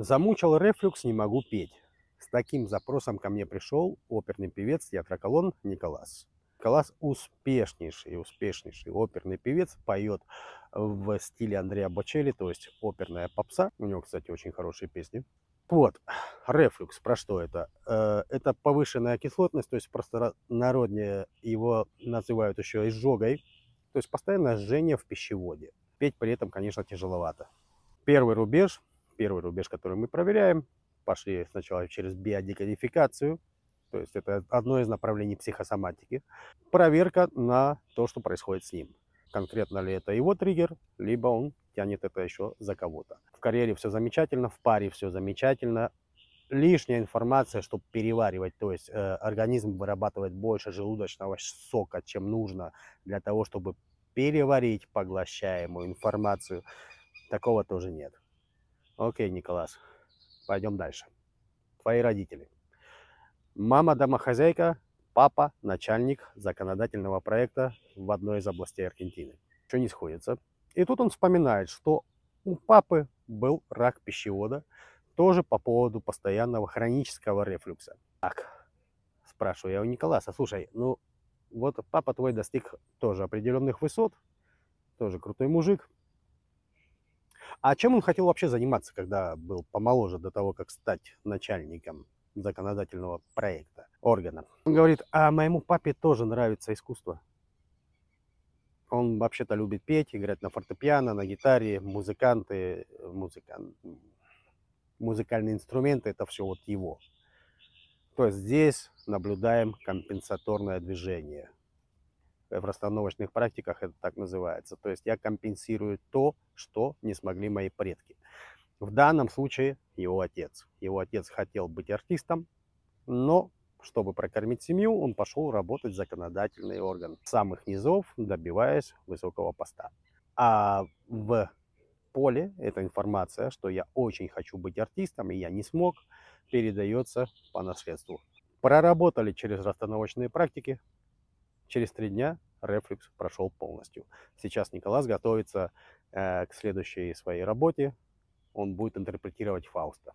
Замучил рефлюкс, не могу петь. С таким запросом ко мне пришел оперный певец театра колонн Николас. Николас успешнейший, успешнейший оперный певец, поет в стиле Андреа Бочелли, то есть оперная попса. У него, кстати, очень хорошие песни. Вот, рефлюкс, про что это? Э, это повышенная кислотность, то есть просто народнее его называют еще изжогой, то есть постоянное жжение в пищеводе. Петь при этом, конечно, тяжеловато. Первый рубеж первый рубеж, который мы проверяем. Пошли сначала через биодекодификацию, то есть это одно из направлений психосоматики. Проверка на то, что происходит с ним. Конкретно ли это его триггер, либо он тянет это еще за кого-то. В карьере все замечательно, в паре все замечательно. Лишняя информация, чтобы переваривать, то есть э, организм вырабатывает больше желудочного сока, чем нужно для того, чтобы переварить поглощаемую информацию. Такого тоже нет. Окей, Николас, пойдем дальше. Твои родители. Мама домохозяйка, папа начальник законодательного проекта в одной из областей Аргентины. Что не сходится. И тут он вспоминает, что у папы был рак пищевода, тоже по поводу постоянного хронического рефлюкса. Так, спрашиваю я у Николаса, слушай, ну вот папа твой достиг тоже определенных высот, тоже крутой мужик, а чем он хотел вообще заниматься, когда был помоложе до того, как стать начальником законодательного проекта, органа? Он говорит, а моему папе тоже нравится искусство. Он вообще-то любит петь, играть на фортепиано, на гитаре, музыканты, музыкант, музыкальные инструменты, это все вот его. То есть здесь наблюдаем компенсаторное движение – в расстановочных практиках это так называется. То есть я компенсирую то, что не смогли мои предки. В данном случае его отец. Его отец хотел быть артистом, но чтобы прокормить семью, он пошел работать в законодательный орган. С самых низов, добиваясь высокого поста. А в поле эта информация, что я очень хочу быть артистом, и я не смог, передается по наследству. Проработали через расстановочные практики, Через три дня рефлюкс прошел полностью. Сейчас Николас готовится э, к следующей своей работе. Он будет интерпретировать Фауста.